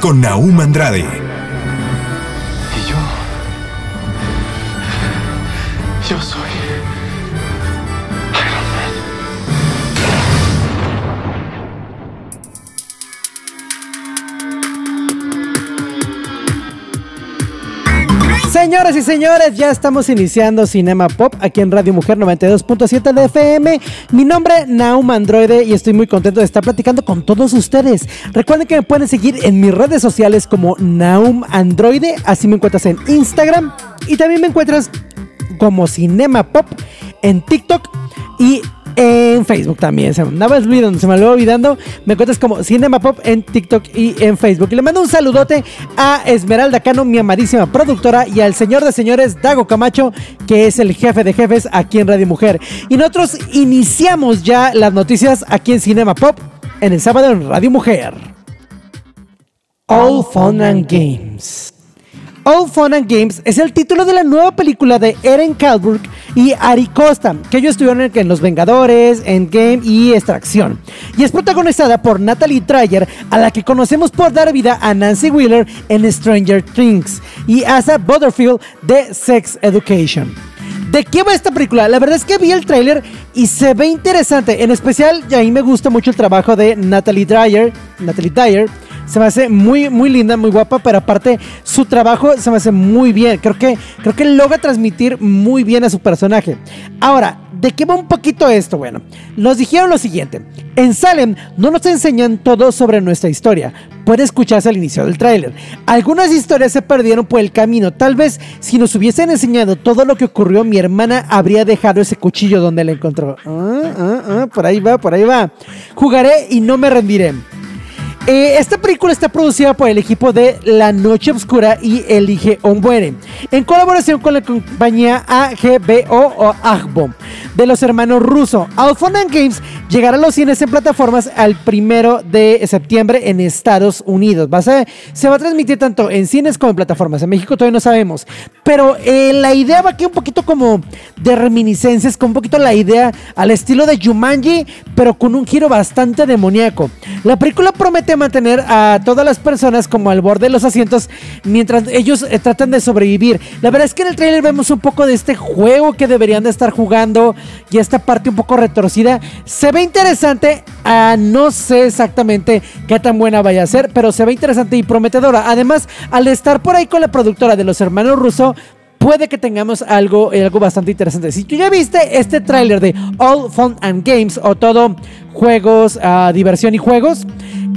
Con Naum Andrade, Y yo. Yo soy. Señoras y señores, ya estamos iniciando Cinema Pop aquí en Radio Mujer 92.7 de FM. Mi nombre Naum Androide y estoy muy contento de estar platicando con todos ustedes. Recuerden que me pueden seguir en mis redes sociales como Naum Androide, así me encuentras en Instagram y también me encuentras como Cinema Pop en TikTok y en Facebook también. Se andaba olvidando, se me lo olvidando. Me encuentras como Cinema Pop en TikTok y en Facebook. Y le mando un saludote a Esmeralda Cano, mi amadísima productora, y al señor de señores Dago Camacho, que es el jefe de jefes aquí en Radio Mujer. Y nosotros iniciamos ya las noticias aquí en Cinema Pop en el sábado en Radio Mujer. All Fun and Games. All Fun and Games es el título de la nueva película de Eren Kalburg y Ari Costa, que ellos estuvieron en- Los Vengadores, Endgame y Extracción. Y es protagonizada por Natalie Dreyer, a la que conocemos por dar vida a Nancy Wheeler en Stranger Things, y Asa Butterfield de Sex Education. ¿De qué va esta película? La verdad es que vi el tráiler y se ve interesante. En especial, y a mí me gusta mucho el trabajo de Natalie Dreyer. Natalie Dyer. Se me hace muy, muy linda, muy guapa, pero aparte su trabajo se me hace muy bien. Creo que, creo que logra transmitir muy bien a su personaje. Ahora, ¿de qué va un poquito esto? Bueno, nos dijeron lo siguiente. En Salem no nos enseñan todo sobre nuestra historia. Puede escucharse al inicio del tráiler. Algunas historias se perdieron por el camino. Tal vez si nos hubiesen enseñado todo lo que ocurrió, mi hermana habría dejado ese cuchillo donde la encontró. Ah, ah, ah, por ahí va, por ahí va. Jugaré y no me rendiré. Eh, esta película está producida por el equipo de La Noche Oscura y Elige o Muere, en colaboración con la compañía AGBO o AGBO de los hermanos Russo. Alphona Games llegará a los cines en plataformas al primero de septiembre en Estados Unidos. Va a se va a transmitir tanto en cines como en plataformas. En México todavía no sabemos. Pero eh, la idea va aquí un poquito como de reminiscencias, con un poquito la idea al estilo de Jumanji, pero con un giro bastante demoníaco. La película promete mantener a todas las personas como al borde de los asientos mientras ellos eh, tratan de sobrevivir. La verdad es que en el trailer vemos un poco de este juego que deberían de estar jugando y esta parte un poco retorcida. Se ve interesante, ah, no sé exactamente qué tan buena vaya a ser, pero se ve interesante y prometedora. Además, al estar por ahí con la productora de los hermanos Russo, puede que tengamos algo, eh, algo bastante interesante. Si tú ya viste este tráiler de All Fun and Games o todo juegos, ah, diversión y juegos,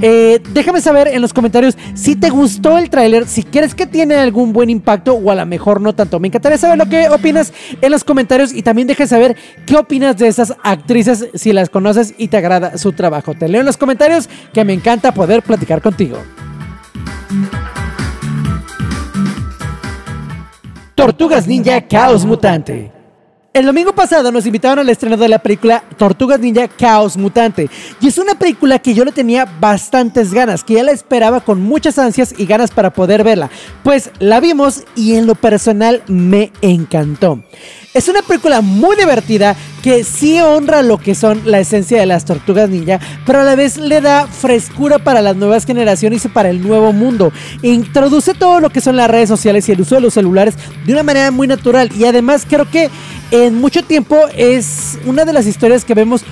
eh, déjame saber en los comentarios si te gustó el tráiler, si quieres que tiene algún buen impacto o a lo mejor no tanto. Me encantaría saber lo que opinas en los comentarios y también deja saber qué opinas de esas actrices si las conoces y te agrada su trabajo. Te leo en los comentarios que me encanta poder platicar contigo. Tortugas Ninja Caos Mutante. El domingo pasado nos invitaron al estreno de la película Tortugas Ninja Caos Mutante. Y es una película que yo le tenía bastantes ganas, que ya la esperaba con muchas ansias y ganas para poder verla. Pues la vimos y en lo personal me encantó. Es una película muy divertida que sí honra lo que son la esencia de las tortugas ninja, pero a la vez le da frescura para las nuevas generaciones y para el nuevo mundo. Introduce todo lo que son las redes sociales y el uso de los celulares de una manera muy natural y además creo que en mucho tiempo es una de las historias que vemos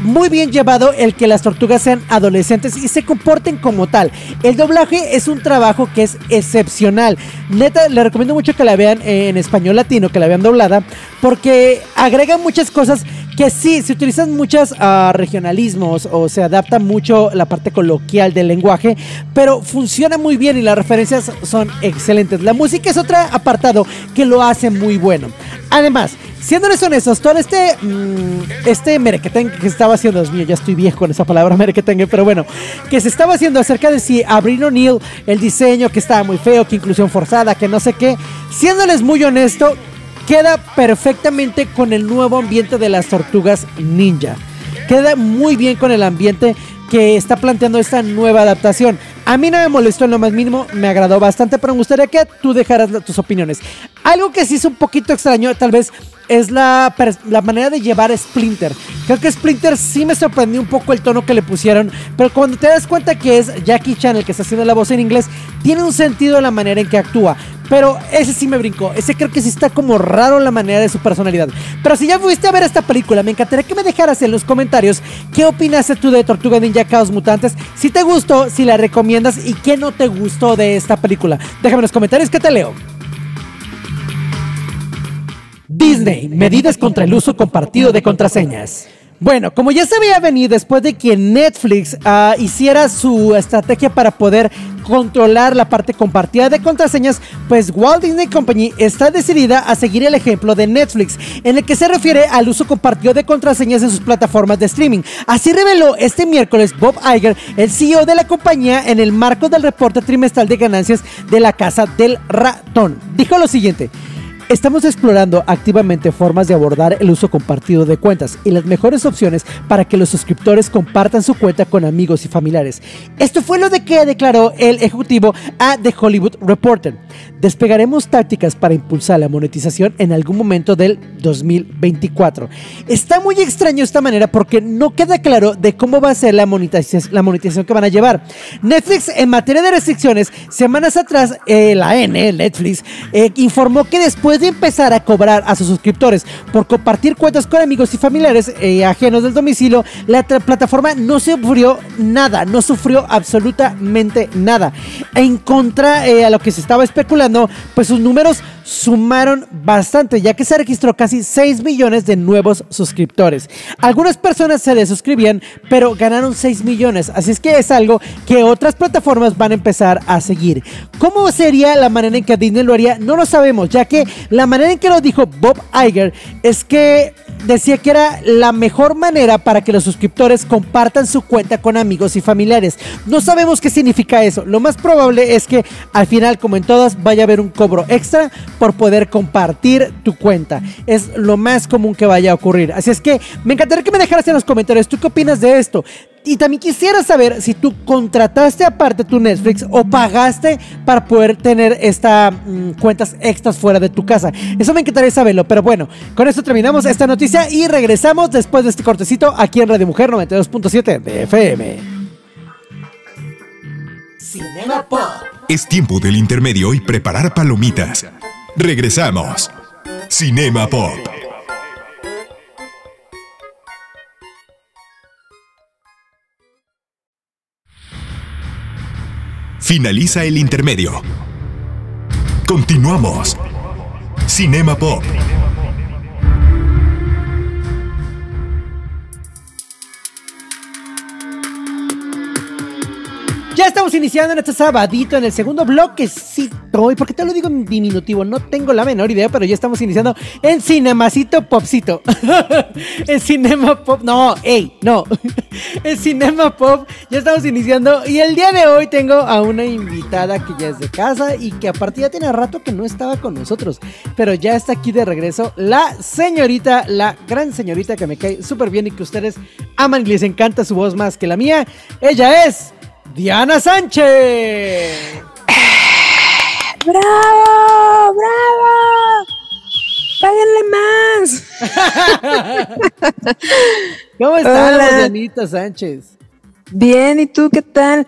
muy bien llevado el que las tortugas sean adolescentes y se comporten como tal. El doblaje es un trabajo que es excepcional. Neta, le recomiendo mucho que la vean en español latino, que la vean doblada, porque agrega muchas cosas que sí, se utilizan muchos regionalismos o se adapta mucho la parte coloquial del lenguaje, pero funciona muy bien y las referencias son excelentes. La música es otro apartado que lo hace muy bueno. Además, siéndoles honestos, todo este, mm, este merequetengue que se estaba haciendo, Dios mío, ya estoy viejo con esa palabra merequetengue, pero bueno, que se estaba haciendo acerca de si Abril O'Neill, el diseño que estaba muy feo, que inclusión forzada, que no sé qué, siéndoles muy honesto, queda perfectamente con el nuevo ambiente de las tortugas ninja. Queda muy bien con el ambiente que está planteando esta nueva adaptación. A mí no me molestó en lo más mínimo, me agradó bastante, pero me gustaría que tú dejaras tus opiniones. Algo que sí es un poquito extraño, tal vez, es la, la manera de llevar Splinter. Creo que Splinter sí me sorprendió un poco el tono que le pusieron, pero cuando te das cuenta que es Jackie Chan el que está haciendo la voz en inglés, tiene un sentido la manera en que actúa. Pero ese sí me brincó. Ese creo que sí está como raro la manera de su personalidad. Pero si ya fuiste a ver esta película, me encantaría que me dejaras en los comentarios qué opinaste tú de Tortuga Ninja Chaos Mutantes. Si te gustó, si la recomiendas y qué no te gustó de esta película. Déjame en los comentarios que te leo. Disney, medidas contra el uso compartido de contraseñas. Bueno, como ya se veía venir después de que Netflix ah, hiciera su estrategia para poder controlar la parte compartida de contraseñas, pues Walt Disney Company está decidida a seguir el ejemplo de Netflix, en el que se refiere al uso compartido de contraseñas en sus plataformas de streaming. Así reveló este miércoles Bob Iger, el CEO de la compañía, en el marco del reporte trimestral de ganancias de la Casa del Ratón. Dijo lo siguiente. Estamos explorando activamente formas de abordar el uso compartido de cuentas y las mejores opciones para que los suscriptores compartan su cuenta con amigos y familiares. Esto fue lo de que declaró el ejecutivo a The Hollywood Reporter. Despegaremos tácticas para impulsar la monetización en algún momento del 2024. Está muy extraño esta manera porque no queda claro de cómo va a ser la monetización, la monetización que van a llevar. Netflix en materia de restricciones, semanas atrás eh, la N, Netflix, eh, informó que después de empezar a cobrar a sus suscriptores por compartir cuentas con amigos y familiares eh, ajenos del domicilio, la plataforma no sufrió nada, no sufrió absolutamente nada. En contra eh, a lo que se estaba especulando, pues sus números sumaron bastante, ya que se registró casi 6 millones de nuevos suscriptores. Algunas personas se desuscribían, pero ganaron 6 millones, así es que es algo que otras plataformas van a empezar a seguir. ¿Cómo sería la manera en que Disney lo haría? No lo sabemos, ya que la manera en que lo dijo Bob Iger es que decía que era la mejor manera para que los suscriptores compartan su cuenta con amigos y familiares. No sabemos qué significa eso. Lo más probable es que al final, como en todas, vaya a haber un cobro extra por poder compartir tu cuenta. Es lo más común que vaya a ocurrir. Así es que me encantaría que me dejaras en los comentarios. ¿Tú qué opinas de esto? Y también quisiera saber si tú contrataste aparte tu Netflix o pagaste para poder tener estas cuentas extras fuera de tu casa. Eso me encantaría saberlo. Pero bueno, con esto terminamos esta noticia y regresamos después de este cortecito aquí en Radio Mujer 92.7 de FM. Cinema Pop. Es tiempo del intermedio y preparar palomitas. Regresamos. Cinema Pop. Finaliza el intermedio. Continuamos. Cinema Pop. Ya estamos iniciando en este sabadito, en el segundo bloquecito. ¿Y por qué te lo digo en diminutivo? No tengo la menor idea, pero ya estamos iniciando en Cinemacito Popcito. en Cinema Pop. No, ey, no. en Cinema Pop ya estamos iniciando. Y el día de hoy tengo a una invitada que ya es de casa y que aparte ya tiene rato que no estaba con nosotros. Pero ya está aquí de regreso la señorita, la gran señorita que me cae súper bien y que ustedes aman y les encanta su voz más que la mía. Ella es. Diana Sánchez. ¡Bravo! ¡Bravo! ¡Páguenle más! ¿Cómo estás. Dianita Sánchez? Bien, ¿y tú qué tal?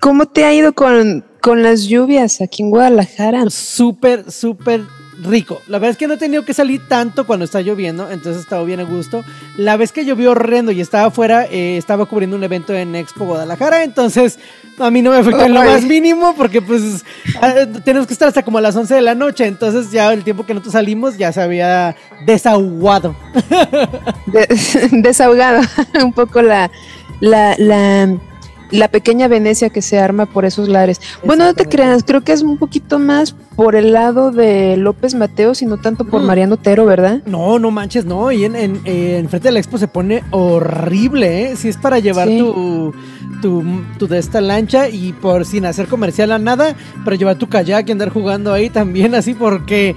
¿Cómo te ha ido con, con las lluvias aquí en Guadalajara? Súper, súper rico. La verdad es que no he tenido que salir tanto cuando está lloviendo, entonces he estado bien a gusto. La vez que llovió horrendo y estaba afuera, eh, estaba cubriendo un evento en Expo Guadalajara, entonces a mí no me afectó en lo más mínimo porque pues ah, tenemos que estar hasta como a las 11 de la noche, entonces ya el tiempo que nosotros salimos ya se había desahogado. De- desahogado un poco la, la, la, la pequeña Venecia que se arma por esos lares. Bueno, no te creas, creo que es un poquito más por el lado de López Mateos y no tanto por Mm. Mariano Otero, ¿verdad? No, no manches, no. Y en, en, eh, en frente de la expo se pone horrible, ¿eh? Si es para llevar Sí. tu, tu, tu de esta lancha y por sin hacer comercial a nada, para llevar tu kayak y andar jugando ahí también, así porque.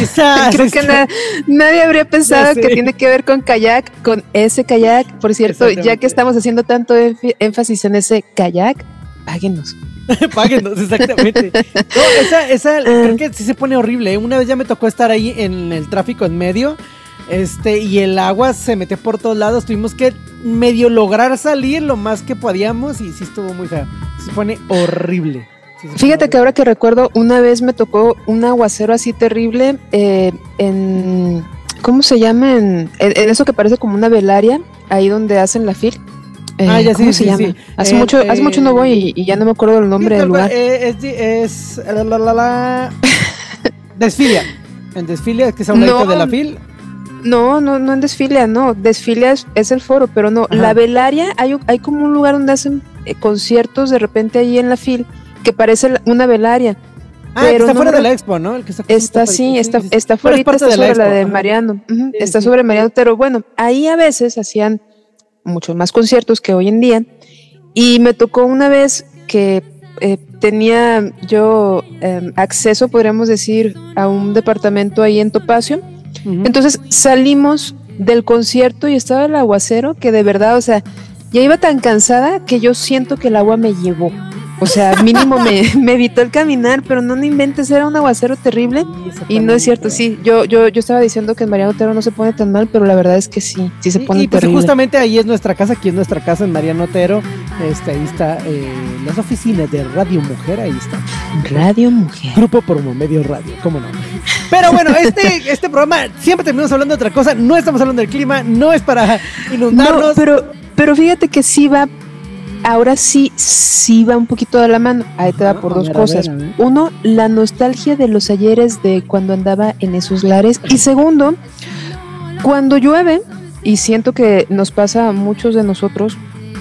quizás Creo que na- nadie habría pensado que tiene que ver con kayak, con ese kayak. Por cierto, ya que estamos haciendo tanto énfasis en ese kayak, páguenos. Páguenos, exactamente. No, esa, esa creo que sí se pone horrible. ¿eh? Una vez ya me tocó estar ahí en el tráfico en medio. Este, y el agua se metió por todos lados. Tuvimos que medio lograr salir lo más que podíamos. Y sí estuvo muy feo. Se pone horrible. Sí se pone Fíjate que horrible. ahora que recuerdo, una vez me tocó un aguacero así terrible eh, en. ¿Cómo se llama? En, en- en eso que parece como una velaria, ahí donde hacen la fil. Eh, Ah, ya ¿Cómo sí, se llama? sí. Hace, Eh, mucho, hace eh, mucho no voy y, y ya no me acuerdo el nombre del lugar. eh, es, es la, la, la, la- Desfilia. En Desfilia, es que es a un No. de la fil. No, no, no en Desfilia, no. Desfilia es, es el foro, pero no. Ajá. La velaria, hay, hay como un lugar donde hacen eh, conciertos de repente ahí en la fil que parece una velaria. Ah, Pero está no fuera de la expo, ¿no? El que está, Está sí, está, está fuera, está de la sobre la de. Mariano. Está sobre Mariano, pero bueno, ahí a veces hacían muchos más conciertos que hoy en día. Y me tocó una vez que eh, tenía yo eh, acceso, podríamos decir, a un departamento ahí en Topacio. Entonces salimos del concierto y estaba el aguacero que de verdad, o sea, ya iba tan cansada que yo siento que el agua me llevó. O sea, mínimo me, me evitó el caminar, pero no, no inventes, era un aguacero terrible. Y no es cierto, sí, yo, yo, yo estaba diciendo que en Mariano Otero no se pone tan mal, pero la verdad es que sí, sí se Y- pone y, pues terrible. justamente ahí es nuestra casa, aquí es nuestra casa en Mariano Otero. Este, ahí está eh, las oficinas de Radio Mujer, ahí está. Radio Mujer. Grupo Promo Medio Radio, cómo no. Pero bueno, este, este programa siempre terminamos hablando de otra cosa, no estamos hablando del clima, no es para No, inundarnos. pero, pero fíjate que sí va, ahora sí, sí va un poquito de la mano. Ahí te va Ah, por dos cosas. Uno, la nostalgia de los ayeres de cuando andaba en esos lares. Y segundo, cuando llueve, y siento que nos pasa a muchos de nosotros,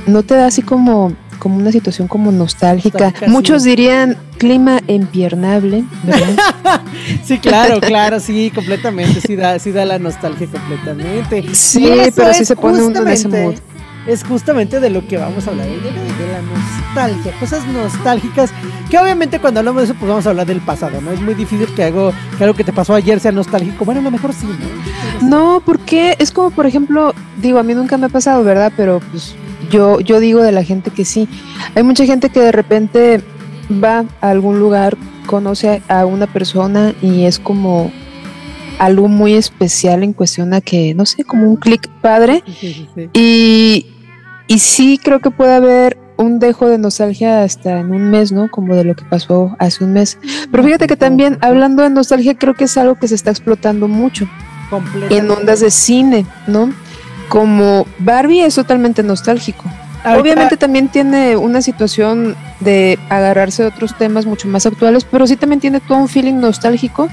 no te da así como, como una situación como nostálgica. Muchos dirían clima empiernable, ¿verdad? Sí, claro, claro, sí, completamente, sí da, sí da la nostalgia completamente. Sí, pero sí se pone uno en ese mood. Es justamente de lo que vamos a hablar hoy, de, la nostalgia, cosas nostálgicas, que obviamente cuando hablamos de eso, pues vamos a hablar del pasado, ¿no? Es muy difícil que algo, que algo que te pasó ayer sea nostálgico. Bueno, a lo mejor sí, ¿no? No, porque es como, por ejemplo, digo, a mí nunca me ha pasado, ¿verdad? Pero pues yo, yo digo de la gente que sí. Hay mucha gente que de repente va a algún lugar, conoce a una persona y es como algo muy especial en cuestión a que, no sé, como un clic padre. Sí, sí, sí. Y, y sí creo que puede haber un dejo de nostalgia hasta en un mes, ¿no? Como de lo que pasó hace un mes. Pero fíjate que también, hablando de nostalgia, creo que es algo que se está explotando mucho en ondas de cine, ¿no? Como Barbie es totalmente nostálgico. Obviamente también tiene una situación de agarrarse de otros temas mucho más actuales, pero sí también tiene todo un feeling nostálgico.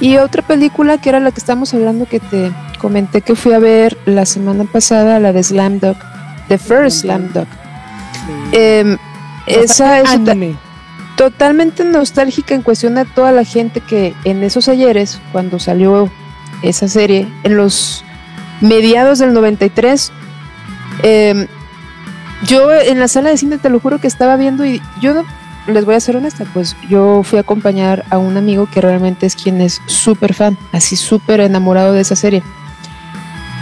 Y otra película que era la que estamos hablando que te comenté que fui a ver la semana pasada, la de Slam Dog, The First Slam Dog. Sí. Em, esa es tota- Anime. totalmente nostálgica en cuestión a toda la gente que en esos ayeres, cuando salió esa serie, en los mediados del 93, eh, yo en la sala de cine te lo juro que estaba viendo y yo no, les voy a ser honesta, pues yo fui a acompañar a un amigo que realmente es quien es súper fan, así súper enamorado de esa serie.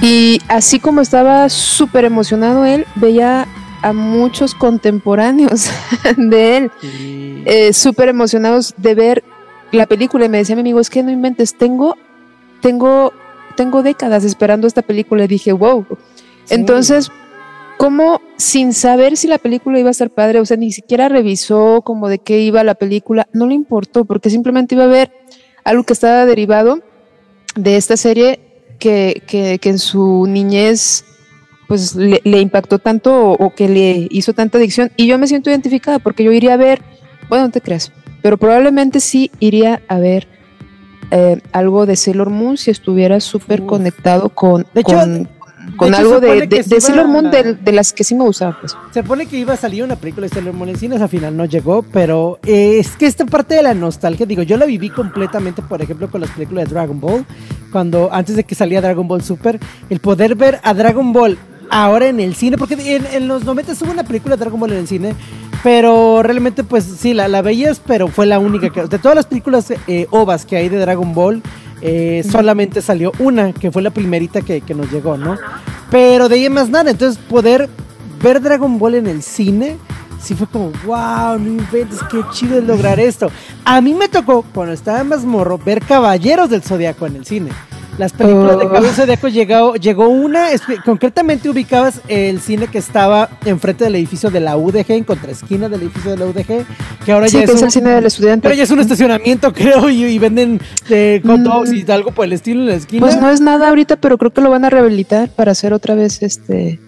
Y así como estaba súper emocionado él, veía a muchos contemporáneos de él Sí. eh, súper emocionados de ver la película y me decía mi amigo, es que no inventes, tengo, tengo, tengo décadas esperando esta película y dije, wow. Sí. Entonces, ¿cómo sin saber si la película iba a estar padre? O sea, ni siquiera revisó como de qué iba la película, no le importó porque simplemente iba a ver algo que estaba derivado de esta serie que, que, que en su niñez pues le, le impactó tanto o, o que le hizo tanta adicción y yo me siento identificada porque yo iría a ver, bueno, no te creas, pero probablemente sí iría a ver eh, algo de Sailor Moon si estuviera súper conectado con, De hecho, con con hecho, algo de, supone de, Sailor Moon de, las que sí me gustaban, pues. Se pone que iba a salir una película de Sailor Moon en cines, al final no llegó, pero eh, es que esta parte de la nostalgia, digo, yo la viví completamente, por ejemplo, con las películas de Dragon Ball, cuando antes de que salía Dragon Ball Super, el poder ver a Dragon Ball ahora en el cine, porque en, en los 90 hubo una película de Dragon Ball en el cine, pero realmente pues sí, la, la veías, pero fue la única que, de todas las películas eh, ovas que hay de Dragon Ball, eh, solamente salió una, que fue la primerita que, que nos llegó, ¿no? Pero de ahí en más nada, entonces poder ver Dragon Ball en el cine, sí fue como, wow, no inventes, qué chido es lograr esto. A mí me tocó, cuando estaba más morro, ver Caballeros del Zodiaco en el cine. Las películas de Oh. Del Zodiaco llegó, llegó una, concretamente ubicabas el cine que estaba enfrente del edificio de la UDG, en contraesquina del edificio de la UDG, que ahora Sí, ya que es, es un, cine del estudiante. pero ya es un estacionamiento, creo, y, y venden eh, hot dogs y algo por el estilo en la esquina. Pues no es nada ahorita, pero creo que lo van a rehabilitar para hacer otra vez este.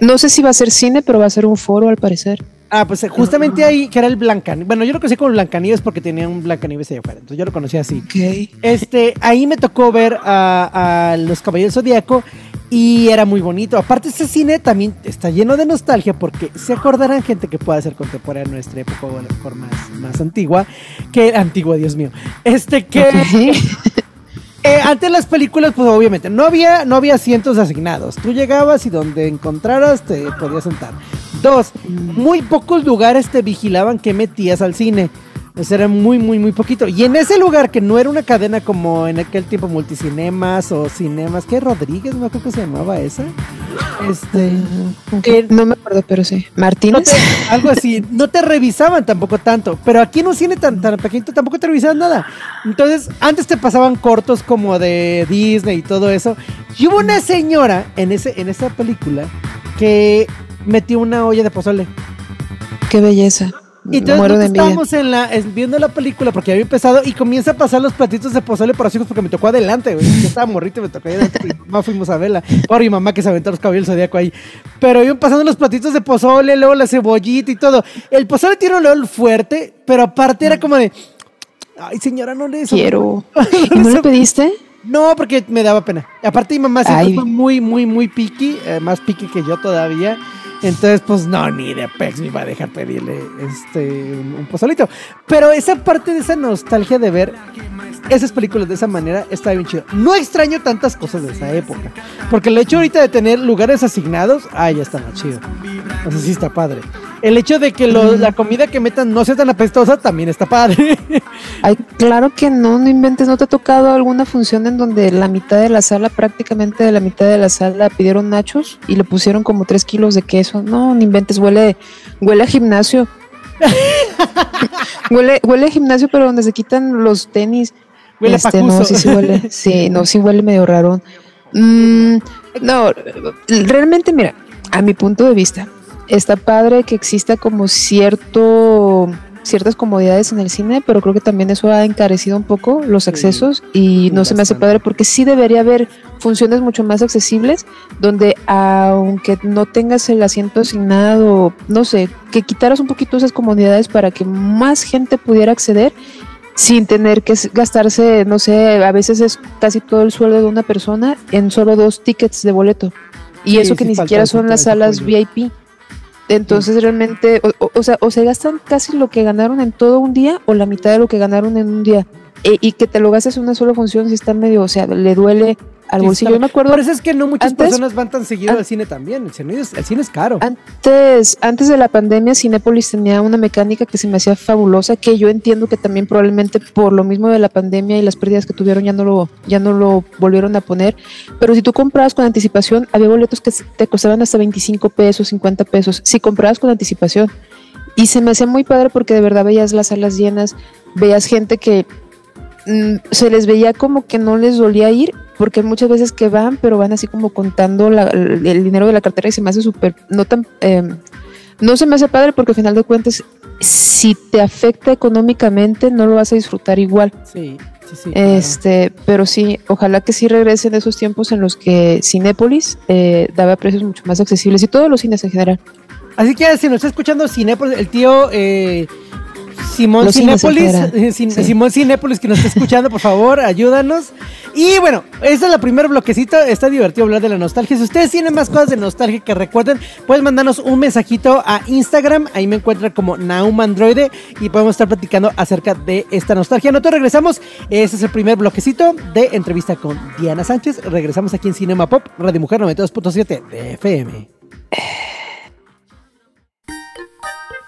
No sé si va a ser cine, pero va a ser un foro al parecer. Ah, pues eh, justamente ahí, que era el Blancanieves. Bueno, yo lo conocí como Blancanieves porque tenía un Blancanieves allá afuera. Entonces yo lo conocía así. Este, ahí me tocó ver a, a los Caballeros Zodíaco y era muy bonito. Aparte, ese cine también está lleno de nostalgia porque se acordarán gente que pueda ser contemporánea en nuestra época o a lo mejor más, más antigua. Que antigua, Dios mío. Este, que. Eh, antes las películas, pues obviamente, no había, no había asientos asignados. Tú llegabas y donde encontraras te podías sentar. Dos, muy pocos lugares te vigilaban que metías al cine. O sea, era muy, muy, muy poquito. Y en ese lugar, que no era una cadena como en aquel tiempo Multicinemas o Cinemas, ¿qué? Rodríguez, no creo que se llamaba esa. Este. No me acuerdo, pero sí. no Martínez. te- algo así, no te revisaban tampoco tanto, pero aquí en un cine tan, tan pequeñito tampoco te revisaban nada. Entonces, antes te pasaban cortos como de Disney y todo eso. Y hubo una señora en, ese, en esa película que metió una olla de pozole. Qué belleza. Y entonces estábamos en la, viendo la película porque había empezado y comienza a pasar los platitos de pozole para los hijos porque me tocó adelante, güey. Yo estaba morrito y me tocó adelante y mi mamá fuimos a verla. Por mi mamá que se aventó los caballos zodíaco ahí. Pero iban pasando los platitos de pozole, luego la cebollita y todo. El pozole tiene un olor fuerte, pero aparte era como de. Ay, señora, no le Quiero. ¿Y no le pediste? No, porque me daba pena. Aparte, mi mamá siempre fue muy, muy, muy piqui, eh, más piqui que yo todavía. Entonces, pues no, ni de pex me iba a dejar pedirle este un, un pozolito. Pero esa parte de esa nostalgia de ver esas películas de esa manera está bien chido. No extraño tantas cosas de esa época. Porque el hecho ahorita de tener lugares asignados, ah, ya está más chido. Sea, sí está padre. El hecho de que lo- la comida que metan no sea tan apestosa también está padre. Ay, claro que no, no inventes. ¿No te ha tocado alguna función en donde la mitad de la sala, prácticamente de la mitad de la sala, pidieron nachos y le pusieron como tres kilos de queso? No, no inventes. Huele, huele a gimnasio. huele, huele a gimnasio, pero donde se quitan los tenis. Huele a Este, no, sí, sí huele. Sí, no, sí huele medio rarón. Mm, no, realmente, mira, a mi punto de vista, está padre que exista como cierto ciertas comodidades en el cine, pero creo que también eso ha encarecido un poco los Sí, accesos y no se me hace padre porque sí debería haber funciones mucho más accesibles donde aunque no tengas el asiento asignado, no sé, que quitaras un poquito esas comodidades para que más gente pudiera acceder sin tener que gastarse, no sé, a veces es casi todo el sueldo de una persona en solo dos tickets de boleto. Y Sí, eso sí que ni siquiera son las salas apoyo. VIP. Entonces realmente, o, o- sea, o se gastan casi lo que ganaron en todo un día o la mitad de lo que ganaron en un día. E- y que te lo gastes en una sola función si está medio, o sea, le duele al bolsillo. Yo me acuerdo Por eso es que no muchas antes- personas van tan seguido al cine también. El cine, es, el cine es caro. Antes, antes de la pandemia, Cinépolis tenía una mecánica que se me hacía fabulosa, que yo entiendo que también probablemente por lo mismo de la pandemia y las pérdidas que tuvieron ya no lo, ya no lo volvieron a poner. Pero si tú comprabas con anticipación, había boletos que te costaban hasta 25 pesos, 50 pesos, si comprabas con anticipación. Y se me hacía muy padre porque de verdad veías las salas llenas, veías gente que mm, se les veía como que no les dolía ir, porque muchas veces que van, pero van así como contando la- el, dinero de la cartera y se me hace súper, no tan, eh, no se me hace padre porque al final de cuentas, si te afecta económicamente, no lo vas a disfrutar igual. Sí, sí, sí. claro. Este, pero sí, ojalá que sí regresen esos tiempos en los que Cinépolis eh, daba precios mucho más accesibles y todos los cines en general. Así que si nos está escuchando Cinépolis, el tío eh, Simón Los Cinépolis, eh, Sí. Simón Cinépolis que nos está escuchando, por favor, ayúdanos. Y bueno, ese es el primer bloquecito. Está divertido hablar de la nostalgia. Si ustedes tienen más cosas de nostalgia que recuerden, pueden mandarnos un mensajito a Instagram. Ahí me encuentran como Naum Androide y podemos estar platicando acerca de esta nostalgia. Nosotros regresamos. Ese es el primer bloquecito de entrevista con Diana Sánchez. Regresamos aquí en Cinema Pop, Radio Mujer 92.7 de FM.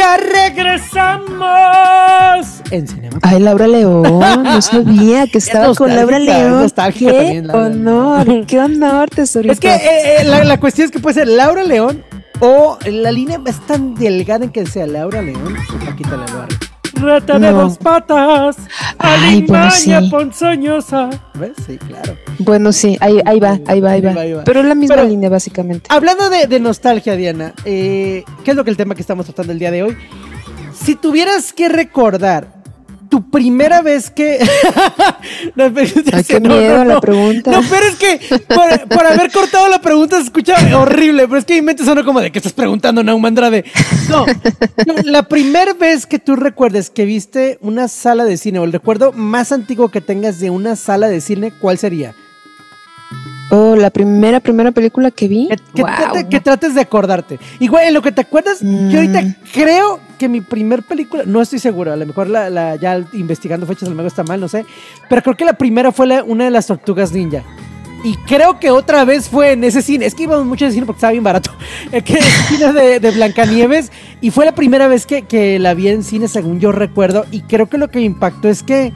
¡Ya regresamos! En Cinema. Ay, Laura León, no sabía que estaba con Laura León. nostálgica Qué también, Laura honor, qué honor, tesorito. Es que eh, eh, la, la cuestión es que puede ser Laura León o la línea es tan delgada en que sea Laura León o Paquita la Loa. Rata de No. dos patas, Ay, bueno, sí. ponzoñosa. ¿Ves? Sí, claro. Bueno, sí, ahí, ahí va, ahí va, ahí va. Ahí va, ahí va. Pero es la misma Pero- línea, básicamente. Hablando de, de nostalgia, Diana, eh, ¿qué es lo que el tema que estamos tratando el día de hoy? Si tuvieras que recordar tu primera vez que. no, Ay, qué miedo la pregunta. No, pero es que por, por haber cortado la pregunta se escucha horrible, pero es que mi mente sonó como de que estás preguntando, Naum Andrade. No, no, la primera vez que tú recuerdes que viste una sala de cine o el recuerdo más antiguo que tengas de una sala de cine, ¿cuál sería? Oh, la primera, primera película que vi. Que, que Guau. trate- que trates de acordarte. Igual, en lo que te acuerdas, yo ahorita Mm. creo que mi primer película, no estoy seguro, a lo mejor la, la- ya investigando fechas, a lo mejor está mal, no sé, pero creo que la primera fue la- una de las tortugas ninja. Y creo que otra vez fue en ese cine. Es que íbamos mucho de cine porque estaba bien barato. Que cine de, de Blancanieves. Y fue la primera vez que, que la vi en cine, según yo recuerdo. Y creo que lo que me impactó es que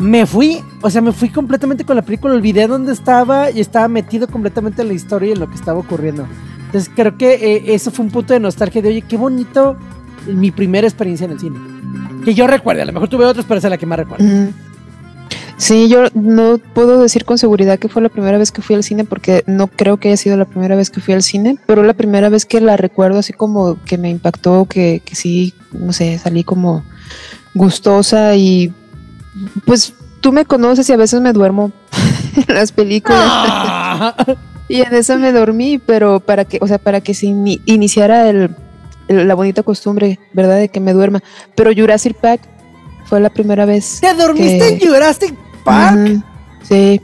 me fui, o sea, me fui completamente con la película, olvidé dónde estaba y estaba metido completamente en la historia y en lo que estaba ocurriendo. Entonces creo que eh, eso fue un punto de nostalgia de, oye, qué bonito mi primera experiencia en el cine. Que yo recuerde, a lo mejor tuve otras, pero esa es la que más recuerdo. Sí, yo no puedo decir con seguridad que fue la primera vez que fui al cine porque no creo que haya sido la primera vez que fui al cine, pero la primera vez que la recuerdo así como que me impactó, que, que sí, no sé, salí como gustosa y pues tú me conoces y a veces me duermo en las películas Ah. y en esa me dormí, pero para que, o sea, para que se ini- iniciara el, el- la bonita costumbre, ¿verdad? De que me duerma. Pero Jurassic Park fue la primera vez. ¿Te dormiste que- en Jurassic Park? Sí.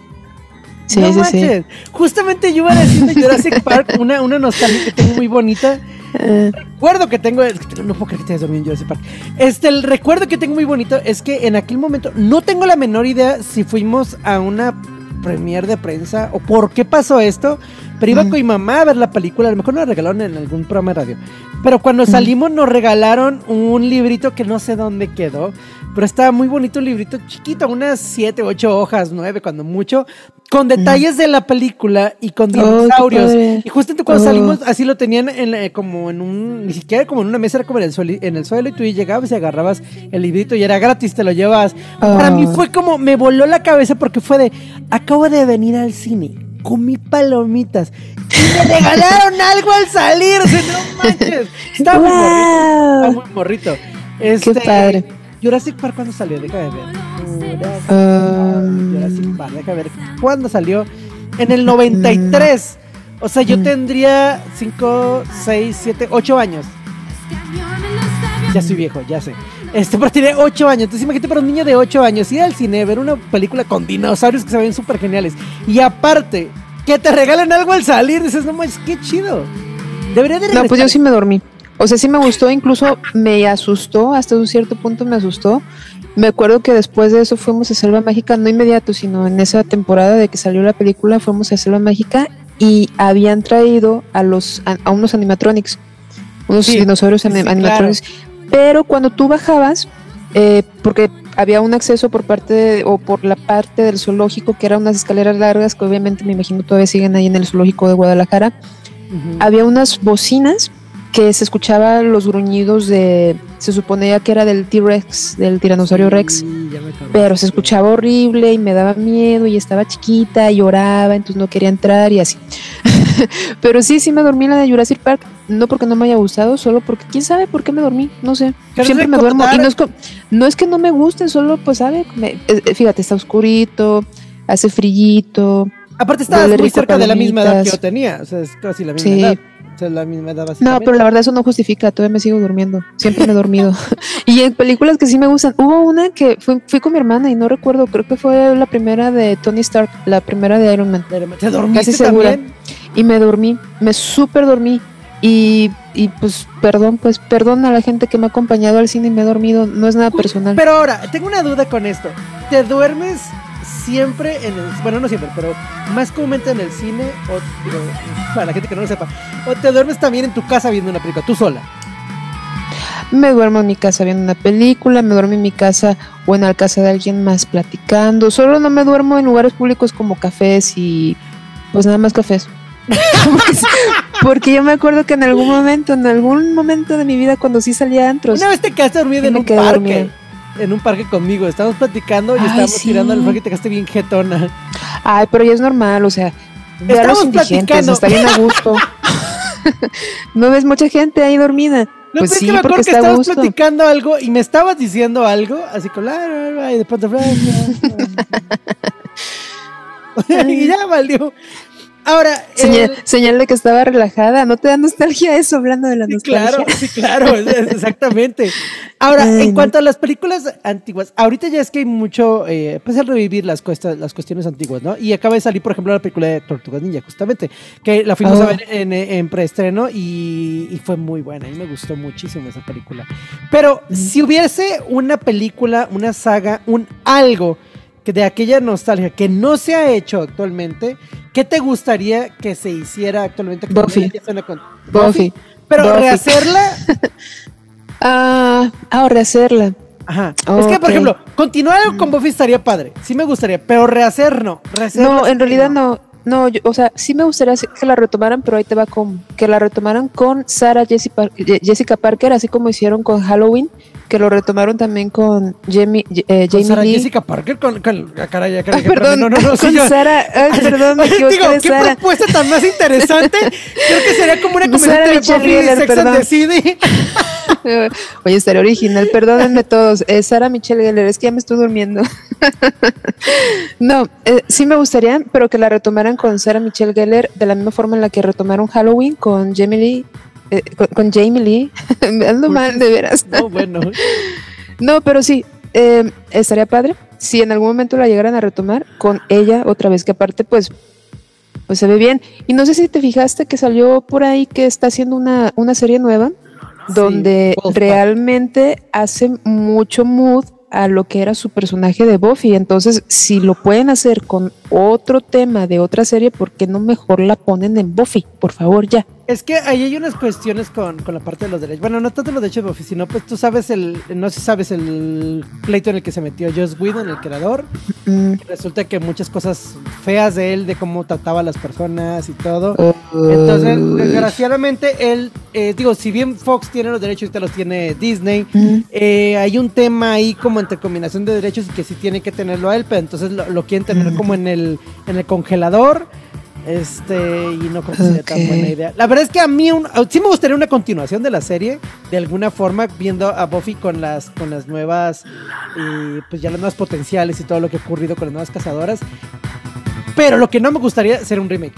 Sí, no sí, sí. Justamente yo iba a decir de Jurassic Park una, una nostalgia que tengo muy bonita. Recuerdo que tengo, es que no puedo creer que te hayas dormido en Jurassic Park. Este, el recuerdo que tengo muy bonito es que en aquel momento no tengo la menor idea si fuimos a una premier de prensa o por qué pasó esto, pero iba con mi mamá a ver la película, a lo mejor nos la regalaron en algún programa de radio. Pero cuando salimos nos regalaron un librito que no sé dónde quedó, pero estaba muy bonito un librito chiquito, unas 7, 8 hojas, 9 cuando mucho, con detalles de la película y con qué dinosaurios. padre. y justamente cuando Oh. salimos así lo tenían en la- como en un, ni siquiera como en una mesa, era como en el, suelo, en el suelo y tú llegabas y agarrabas el librito y era gratis, te lo llevabas. Para mí Oh. fue como, me voló la cabeza porque fue de, acabo de venir al cine, comí palomitas y me regalaron algo al salir, no manches. Estaba muy morrito, estaba muy morrito. Este, padre. Jurassic Park, ¿cuándo salió? Déjame ver. Jurassic, Um, Jurassic Park, déjame ver. ¿Cuándo salió? En el 93. O sea, yo tendría 5, 6, 7, 8 años. Ya soy viejo, ya sé. Este, pero tiene 8 años. Entonces imagínate para un niño de 8 años ir al cine, ver una película con dinosaurios que se ven súper geniales. Y aparte, que te regalen algo al salir. Dices, no manches, qué chido. Debería de No, pues yo regresar. sí me dormí. O sea, sí me gustó, incluso me asustó, hasta un cierto punto me asustó. Me acuerdo que después de eso fuimos a Selva Mágica, no inmediato, sino en esa temporada de que salió la película, fuimos a Selva Mágica y habían traído a los a, a unos animatronics, unos Sí, dinosaurios sí, animatronics. Pero cuando tú bajabas, eh, porque había un acceso por parte de- o por la parte del zoológico, que eran unas escaleras largas, que obviamente me imagino todavía siguen ahí en el zoológico de Guadalajara, había unas bocinas que se escuchaba los gruñidos de, se suponía que era del T-Rex, del tiranosaurio Rex, pero se escuchaba horrible y me daba miedo y estaba chiquita y lloraba, entonces no quería entrar y así. pero sí, sí me dormí en la de Jurassic Park, no porque no me haya gustado, solo porque quién sabe por qué me dormí, no sé. ¿Quieres Siempre me duermo y no es, no es que no me gusten, solo pues sabe, me- eh, eh, fíjate, está oscurito, hace frillito. Aparte estabas muy cerca de la misma edad que yo tenía. O sea, es casi la misma Sí. edad. O sea, la misma edad No, pero la verdad eso no justifica, todavía me sigo durmiendo, siempre me he dormido. y en películas que sí me gustan, hubo una que fui, fui con mi hermana y no recuerdo, creo que fue la primera de Tony Stark, la primera de Iron Man. ¿Te dormiste Casi segura. también? Y me dormí, me súper dormí. Y, y pues perdón, pues perdón a la gente que me ha acompañado al cine y me he dormido, no es nada personal. Pero ahora, tengo una duda con esto. ¿Te duermes siempre en el... Bueno, no siempre, pero más comúnmente en el cine o... digo, para la gente que no lo sepa. ¿O te duermes también en tu casa viendo una película, tú sola? Me duermo en mi casa viendo una película, me duermo en mi casa o en la casa de alguien más platicando. Solo no me duermo en lugares públicos como cafés y pues nada más cafés. Porque yo me acuerdo que en algún momento, en algún momento de mi vida cuando sí salía a antros, Una vez te quedaste dormida en me un quedé parque. dormida. En un parque conmigo. Estábamos platicando y Ay, estábamos sí. tirando al parque y te quedaste bien jetona. ay, pero ya es normal, o sea, ve a Estamos los indigentes, está bien a gusto. no ves mucha gente ahí dormida. No, pues pero es sí, que me acuerdo que estabas platicando algo y me estabas diciendo algo, así la, y de pronto y ya valió. Ahora, Señal, eh, señal de que estaba relajada. ¿No te da nostalgia eso hablando de la sí, nostalgia? claro, sí, claro, exactamente. Ahora, Ay, en no. cuanto a las películas antiguas, ahorita ya es que hay mucho, eh, pues el revivir las, cuestas, las cuestiones antiguas, ¿no? Y acaba de salir, por ejemplo, la película de Tortugas Ninja, justamente, que la fuimos Oh. a ver en, en preestreno y, y fue muy buena, y me gustó muchísimo esa película. Pero si hubiese una película, una saga, un algo que de aquella nostalgia que no se ha hecho actualmente, ¿qué te gustaría que se hiciera actualmente? Buffy. con- Buffy. Pero Buffy. rehacerla Ah, ah, rehacerla. Ajá. Es que, por ejemplo, continuar con Buffy estaría padre. Sí me gustaría, pero rehacer no. Rehacer No, en realidad no. No, yo- o sea, sí me gustaría que la retomaran, pero ahí te va con que la retomaran con Sarah Jessica, Jessica Parker, así como hicieron con Halloween, que lo retomaron también con Jamie, eh, Jamie Sarah Lee. Jessica Parker, con. con ah, caray, caray, Ah, perdón, no, no, no, con yo- ay, perdón, me equivoqué Digo, de qué propuesta tan más interesante. Creo que sería como una comediante de Buffy Sex and the City. Oye, estaría original, perdónenme todos. Es Sara Michelle Gellar, es que ya me estoy durmiendo. no, eh, sí me gustaría, pero que la retomaran con Sara Michelle Gellar de la misma forma en la que retomaron Halloween con Jamie Lee. Eh, con, con Jamie Lee. me ando mal, de veras. No, bueno. No, pero sí, eh, estaría padre si en algún momento la llegaran a retomar con ella otra vez, que aparte, pues, pues se ve bien. Y no sé si te fijaste que salió por ahí que está haciendo una, una serie nueva donde realmente hace mucho mood a lo que era su personaje de Buffy. Entonces, si lo pueden hacer con otro tema de otra serie, ¿por qué no mejor la ponen en Buffy? Por favor, ya. Es que ahí hay unas cuestiones con, con la parte de los derechos. Bueno, no tanto los derechos de Buffy, sino pues tú sabes el. No sé si sabes el pleito en el que se metió Joss Whedon, el creador. Mm, Resulta que muchas cosas feas de él, de cómo trataba a las personas y todo. Entonces, desgraciadamente, él, eh, digo, si bien Fox tiene los derechos y te los tiene Disney, mm, eh, hay un tema ahí como entre combinación de derechos y que sí tiene que tenerlo a él, pero entonces lo, lo quieren tener como en el, en el congelador. Este, y no creo que sea tan buena idea. La verdad es que a mí un- sí me gustaría una continuación de la serie, de alguna forma, viendo a Buffy con las, con las nuevas, eh, pues ya las nuevas potenciales y todo lo que ha ocurrido con las nuevas cazadoras. Pero lo que no me gustaría sería un remake.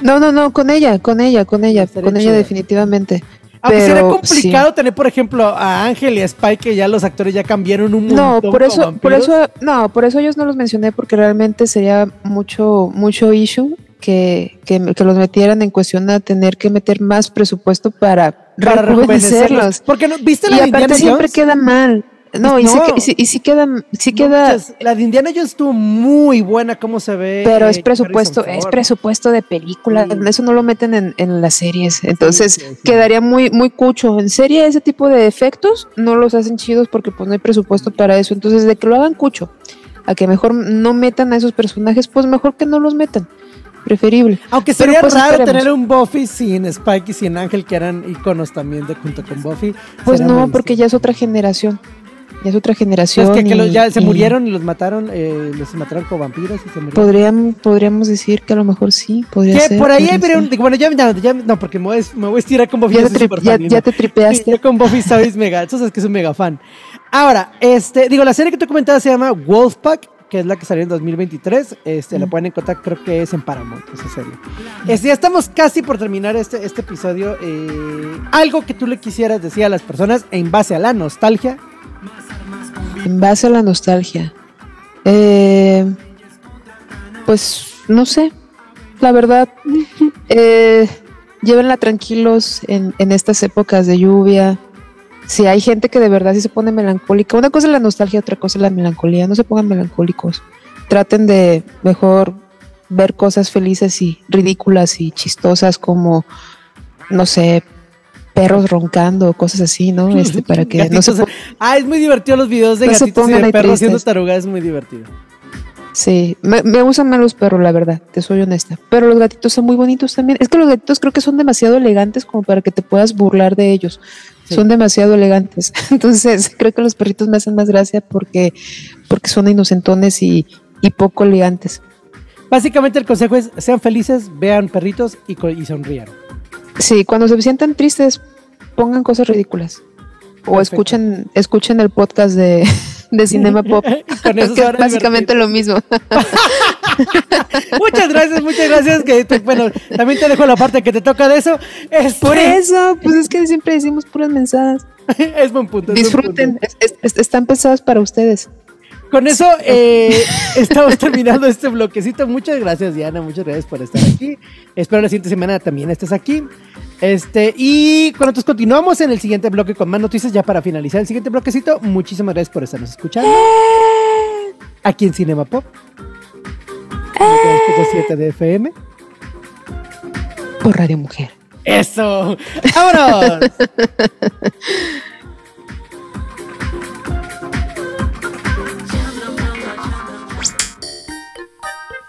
No, no, no, con ella, con ella, con ella, con ella chido. definitivamente. Aunque Pero, complicado tener, por ejemplo, a Ángel y a Spike, que ya los actores ya cambiaron un No, montón por como eso, por eso, no, por eso ellos no los mencioné porque realmente sería mucho, mucho issue que, que, que los metieran en cuestión a tener que meter más presupuesto para, para rejuvenecerlos. Porque no, ¿viste Y la de aparte siempre Jones? queda mal. No, y, sí No. que- y sí, y sí queda, sí No, queda, manches, la de Indiana Jones estuvo muy buena, cómo se ve. pero es presupuesto, Harrison es Ford. presupuesto de película, Sí. eso no lo meten en, en las series, entonces sí, sí. quedaría muy, muy cucho. En serie ese tipo de efectos no los hacen chidos porque pues no hay presupuesto para eso, entonces de que lo hagan cucho, a que mejor no metan a esos personajes, pues mejor que no los metan. preferible. Aunque sería pues, raro esperemos. tener un Buffy sin Spike y sin Ángel, que eran iconos también de junto con Buffy. Pues no, porque ya es otra generación. Ya es otra generación. Es que, que y- los- ya se y murieron y los mataron, eh, los mataron como vampiros y se murieron. Podrían, podríamos decir que a lo mejor sí, podría Que ser. por ahí un. ser. Bueno, ya, ya- ya- no, porque me voy, a- me voy a estirar con Buffy. Ya te, tri- ya, ya tripeaste. yo con Buffy sabes mega, tú sabes que soy un mega fan. Ahora, este, digo, la serie que tú comentabas se llama Wolfpack, que es la que salió en 2023. Este, la pueden encontrar, creo que es en Paramount, esa serie. Este, ya estamos casi por terminar este, este episodio. eh, algo que tú le quisieras decir a las personas en base a la nostalgia. En base a la nostalgia. Eh, pues no sé. La verdad, eh, llévenla tranquilos en, en estas épocas de lluvia. Si hay gente que de verdad sí se pone melancólica, una cosa es la nostalgia, otra cosa es la melancolía. No se pongan melancólicos. Traten de mejor ver cosas felices y ridículas y chistosas como, no sé, perros roncando, cosas así, ¿no? Este, para que no se Ah, es muy divertido los videos de No se gatitos y de ahí perros haciendo tarugas, es muy divertido. Sí, me, me gustan más los perros, la verdad, te soy honesta. Pero los gatitos son muy bonitos también. Es que los gatitos creo que son demasiado elegantes como para que te puedas burlar de ellos. Sí. Son demasiado elegantes. Entonces, creo que los perritos me hacen más gracia porque, porque son inocentones y, y poco elegantes. Básicamente el consejo es, sean felices, vean perritos y, y sonrían. Sí, cuando se sientan tristes, pongan cosas ridículas. O Perfecto. escuchen, escuchen el podcast de, de Cinema Pop. Con eso que es básicamente lo mismo. Muchas gracias, muchas gracias. Que te- bueno, también te dejo la parte que te toca de eso. Este, Por eso, pues es que siempre decimos puras mensadas. es buen punto. es buen Disfruten, punto. es- están pensados para ustedes. Con eso eh, estamos terminando este bloquecito. Muchas gracias, Diana. Muchas gracias por estar aquí. Espero la siguiente semana también estés aquí. Este, y con nosotros continuamos en el siguiente bloque con más noticias ya para finalizar el siguiente bloquecito. Muchísimas gracias por estarnos escuchando. Aquí en Cinema Pop. 7 de FM. Por Radio Mujer. ¡Eso! ¡Vámonos!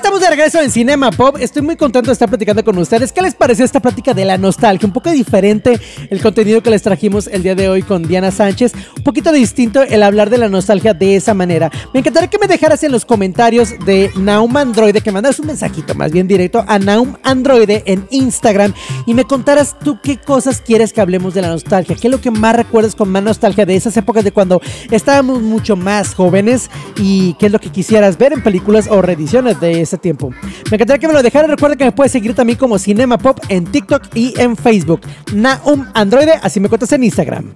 Estamos de regreso en Cinema Pop. Estoy muy contento de estar platicando con ustedes. ¿Qué les pareció esta plática de la nostalgia? Un poco diferente el contenido que les trajimos el día de hoy con Diana Sánchez. Un poquito distinto el hablar de la nostalgia de esa manera. Me encantaría que me dejaras en los comentarios de Naum Androide, que mandaras un mensajito más bien directo a Naum Androide en Instagram y me contaras tú qué cosas quieres que hablemos de la nostalgia. ¿Qué es lo que más recuerdas con más nostalgia de esas épocas de cuando estábamos mucho más jóvenes y qué es lo que quisieras ver en películas o reediciones de tiempo. Me encantaría que me lo dejaras. Recuerda que me puedes seguir también como Cinema Pop en TikTok y en Facebook. Naum Androide, así me cuentas en Instagram.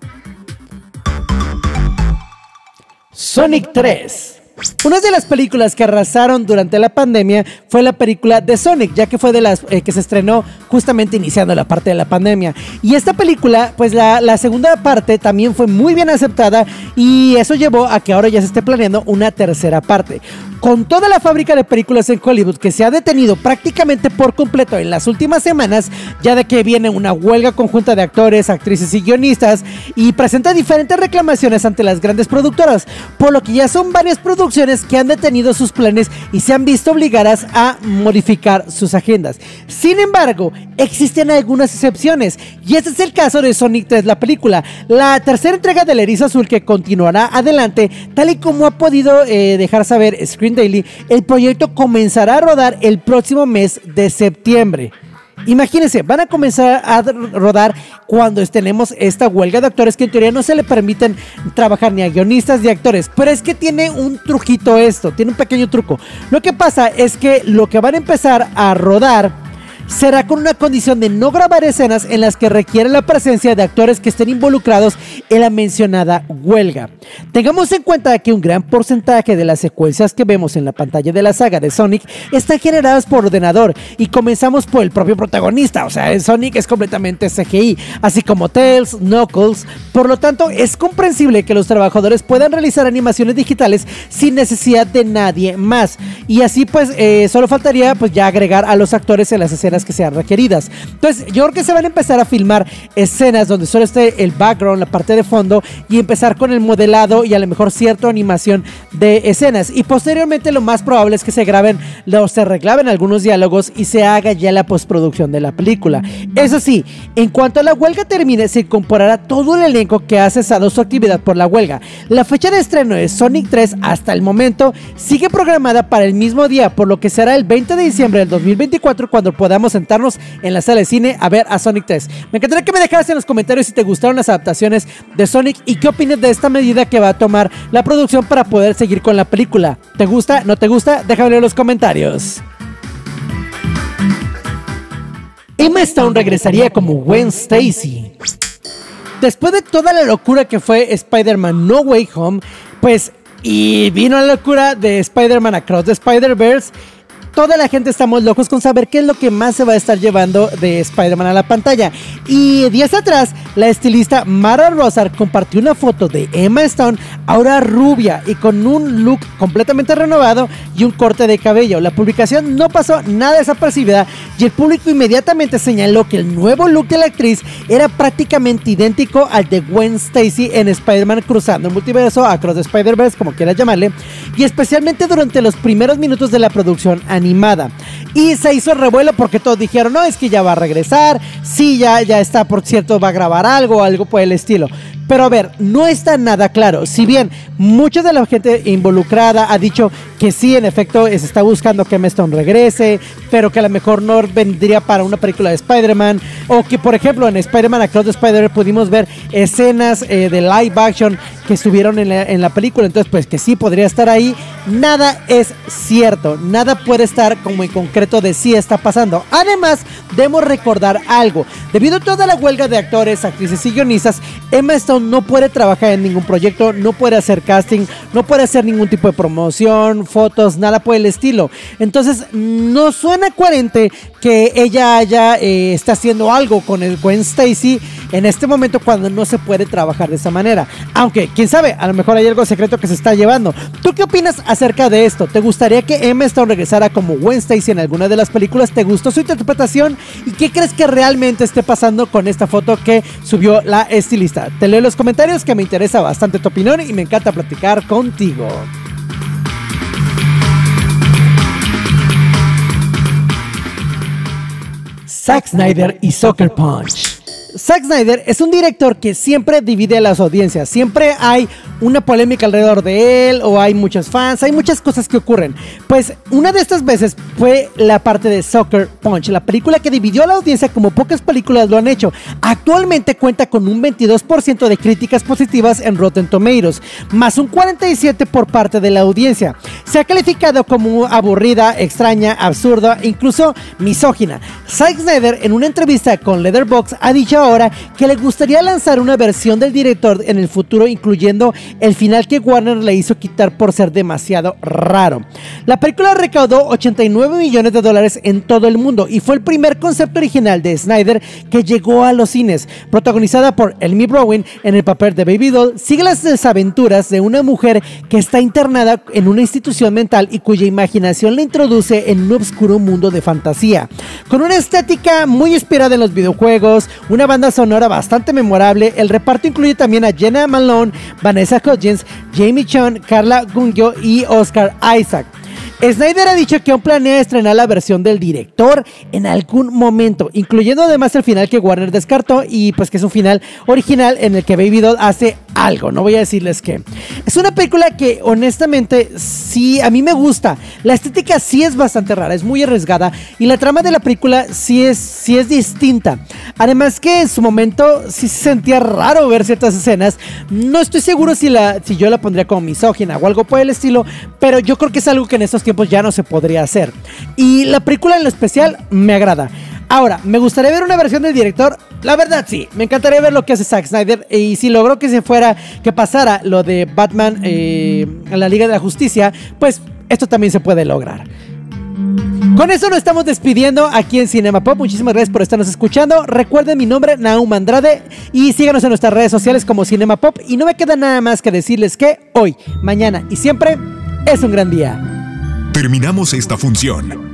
Sonic 3. Una de las películas que arrasaron durante la pandemia fue la película de Sonic, ya que fue de las eh, que se estrenó justamente iniciando la parte de la pandemia. Y esta película, pues la, la segunda parte también fue muy bien aceptada y eso llevó a que ahora ya se esté planeando una tercera parte. Con toda la fábrica de películas en Hollywood que se ha detenido prácticamente por completo en las últimas semanas, ya de que viene una huelga conjunta de actores, actrices y guionistas y presenta diferentes reclamaciones ante las grandes productoras, por lo que ya son varias que han detenido sus planes y se han visto obligadas a modificar sus agendas. Sin embargo, existen algunas excepciones y este es el caso de Sonic 3, la película, la tercera entrega del Erizo Azul que continuará adelante, tal y como ha podido eh, dejar saber Screen Daily, el proyecto comenzará a rodar el próximo mes de septiembre. Imagínense, van a comenzar a rodar cuando tenemos esta huelga de actores que en teoría no se le permiten trabajar ni a guionistas ni a actores. Pero es que tiene un truquito esto, tiene un pequeño truco. Lo que pasa es que lo que van a empezar a rodar será con una condición de no grabar escenas en las que requiere la presencia de actores que estén involucrados en la mencionada huelga. Tengamos en cuenta que un gran porcentaje de las secuencias que vemos en la pantalla de la saga de Sonic están generadas por ordenador y comenzamos por el propio protagonista, o sea, Sonic es completamente CGI, así como Tails, Knuckles, por lo tanto es comprensible que los trabajadores puedan realizar animaciones digitales sin necesidad de nadie más. Y así pues eh, solo faltaría pues ya agregar a los actores en las escenas que sean requeridas. Entonces yo creo que se van a empezar a filmar escenas donde solo esté el background, la parte de fondo y empezar con el modelado y a lo mejor cierta animación de escenas y posteriormente lo más probable es que se graben, o se reclaven algunos diálogos y se haga ya la postproducción de la película. Eso sí, en cuanto a la huelga termine se incorporará todo el elenco que ha cesado su actividad por la huelga. La fecha de estreno de Sonic 3 hasta el momento sigue programada para el mismo día, por lo que será el 20 de diciembre del 2024 cuando podamos sentarnos en la sala de cine a ver a Sonic 3. Me encantaría que me dejaras en los comentarios si te gustaron las adaptaciones de Sonic y qué opinas de esta medida que va a tomar la producción para poder seguir con la película. ¿Te gusta? ¿No te gusta? Déjame en los comentarios. Emma Stone regresaría como Gwen Stacy. Después de toda la locura que fue Spider-Man No Way Home, pues y vino la locura de Spider-Man Across the Spider-Verse toda la gente estamos locos con saber qué es lo que más se va a estar llevando de Spider-Man a la pantalla. Y días atrás, la estilista Mara Rosar compartió una foto de Emma Stone, ahora rubia y con un look completamente renovado y un corte de cabello. La publicación no pasó nada desapercibida y el público inmediatamente señaló que el nuevo look de la actriz era prácticamente idéntico al de Gwen Stacy en Spider-Man cruzando el multiverso, Across the Spider-Verse, como quieras llamarle, y especialmente durante los primeros minutos de la producción animada. Y se hizo el revuelo porque todos dijeron, no, es que ya va a regresar, sí, ya, ya está, por cierto, va a grabar algo, algo por el estilo. Pero a ver, no está nada claro. Si bien mucha de la gente involucrada ha dicho que sí, en efecto, se está buscando que Emma Stone regrese, pero que a lo mejor no vendría para una película de Spider-Man, o que, por ejemplo, en Spider-Man Across the Spider pudimos ver escenas eh, de live action que estuvieron en la, en la película, entonces, pues que sí podría estar ahí. Nada es cierto, nada puede estar como en concreto de sí está pasando. Además, debemos recordar algo: debido a toda la huelga de actores, actrices y guionistas, Emma Stone no puede trabajar en ningún proyecto, no puede hacer casting, no puede hacer ningún tipo de promoción, fotos, nada por el estilo. Entonces, no suena coherente que ella haya eh, está haciendo algo con el Gwen Stacy en este momento cuando no se puede trabajar de esa manera. Aunque, quién sabe, a lo mejor hay algo secreto que se está llevando. ¿Tú qué opinas acerca de esto? ¿Te gustaría que Emma Stone regresara como Gwen Stacy en alguna de las películas? ¿Te gustó su interpretación? ¿Y qué crees que realmente esté pasando con esta foto que subió la estilista? Te leo los comentarios que me interesa bastante tu opinión y me encanta platicar contigo. Zack Snyder y Soccer Punch. Zack Snyder es un director que siempre divide a las audiencias. Siempre hay una polémica alrededor de él o hay muchos fans, hay muchas cosas que ocurren. Pues una de estas veces fue la parte de Soccer Punch, la película que dividió a la audiencia como pocas películas lo han hecho. Actualmente cuenta con un 22% de críticas positivas en Rotten Tomatoes, más un 47% por parte de la audiencia. Se ha calificado como aburrida, extraña, absurda, incluso misógina. Zack Snyder en una entrevista con Leatherbox ha dicho ahora que le gustaría lanzar una versión del director en el futuro incluyendo el final que Warner le hizo quitar por ser demasiado raro. La película recaudó 89 millones de dólares en todo el mundo y fue el primer concepto original de Snyder que llegó a los cines. Protagonizada por Elmi Browen en el papel de Baby Doll, sigue las desaventuras de una mujer que está internada en una institución mental y cuya imaginación le introduce en un oscuro mundo de fantasía. Con una estética muy inspirada en los videojuegos, una banda sonora bastante memorable, el reparto incluye también a Jenna Malone, Vanessa Hudgens, Jamie Chung, Carla Gungyo y Oscar Isaac. Snyder ha dicho que aún planea estrenar la versión del director en algún momento, incluyendo además el final que Warner descartó y pues que es un final original en el que Baby Doll hace algo, no voy a decirles que. Es una película que honestamente sí, a mí me gusta. La estética sí es bastante rara, es muy arriesgada y la trama de la película sí es, sí es distinta. Además que en su momento sí se sentía raro ver ciertas escenas. No estoy seguro si, la, si yo la pondría como misógina o algo por el estilo, pero yo creo que es algo que en estos tiempos ya no se podría hacer. Y la película en lo especial me agrada. Ahora, ¿me gustaría ver una versión del director? La verdad sí, me encantaría ver lo que hace Zack Snyder y si logró que se fuera, que pasara lo de Batman eh, en la Liga de la Justicia, pues esto también se puede lograr. Con eso nos estamos despidiendo aquí en Cinema Pop. Muchísimas gracias por estarnos escuchando. Recuerden mi nombre, Naum Andrade, y síganos en nuestras redes sociales como Cinema Pop. Y no me queda nada más que decirles que hoy, mañana y siempre es un gran día. Terminamos esta función.